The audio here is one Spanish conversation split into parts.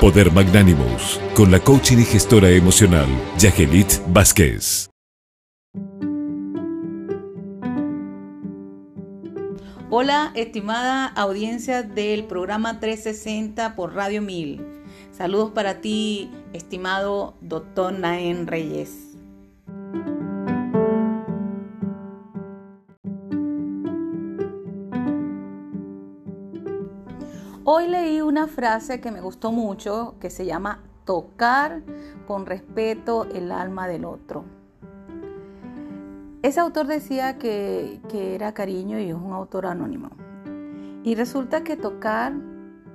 Poder Magnánimos, con la coaching y gestora emocional, Yagelit Vázquez. Hola, estimada audiencia del programa 360 por Radio 1000. Saludos para ti, estimado doctor Naén Reyes. Hoy leí una frase que me gustó mucho que se llama tocar con respeto el alma del otro. Ese autor decía que, era cariño y es un autor anónimo. Y resulta que tocar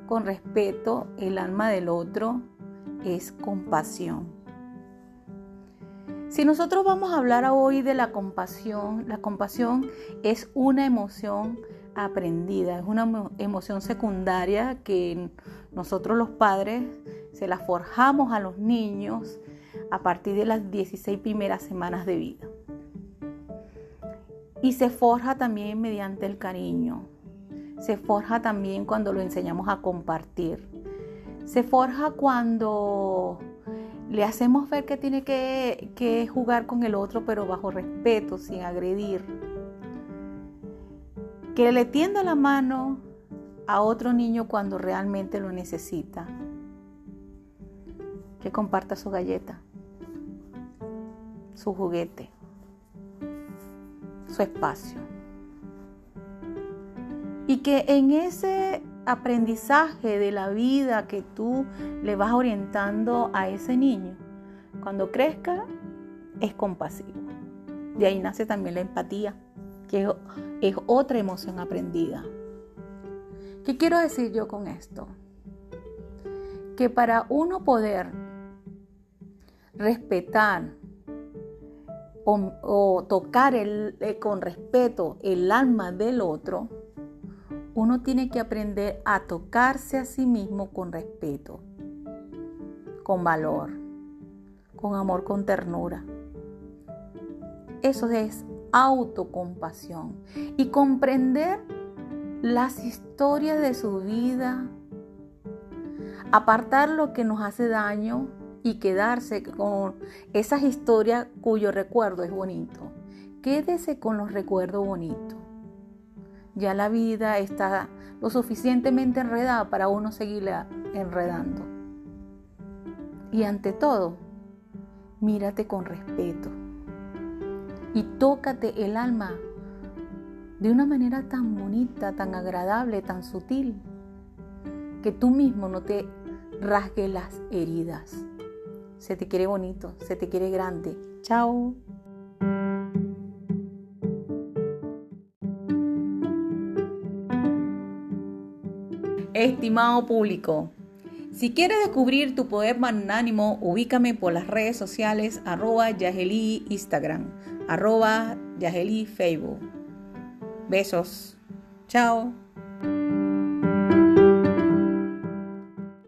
con respeto el alma del otro es compasión. Si nosotros vamos a hablar hoy de la compasión, la compasión es una emoción aprendida, es una emoción secundaria que nosotros los padres se la forjamos a los niños a partir de las 16 primeras semanas de vida. Y se forja también mediante el cariño, se forja también cuando lo enseñamos a compartir, se forja cuando le hacemos ver que tiene que, que jugar con el otro pero bajo respeto, sin agredir que le tienda la mano a otro niño cuando realmente lo necesita, que comparta su galleta, su juguete, su espacio. Y que en ese aprendizaje de la vida que tú le vas orientando a ese niño, cuando crezca, es compasivo. De ahí nace también la empatía es otra emoción aprendida. ¿Qué quiero decir yo con esto? Que para uno poder respetar o, tocar eh, con respeto el alma del otro, uno tiene que aprender a tocarse a sí mismo con respeto, con valor, con amor, con ternura. Eso es autocompasión y comprender las historias de su vida, apartar lo que nos hace daño y quedarse con esas historias cuyo recuerdo es bonito. Quédese con los recuerdos bonitos. Ya la vida está lo suficientemente enredada para uno seguirla enredando. Y ante todo, mírate con respeto y tócate el alma de una manera tan bonita, tan agradable, tan sutil, que tú mismo no te rasgue las heridas. Se te quiere bonito, se te quiere grande. Chao. Estimado público, si quieres descubrir tu poder magnánimo, ubícame por las redes sociales arroba Yaheli Instagram arroba Yaheli Facebook. Besos. Chao.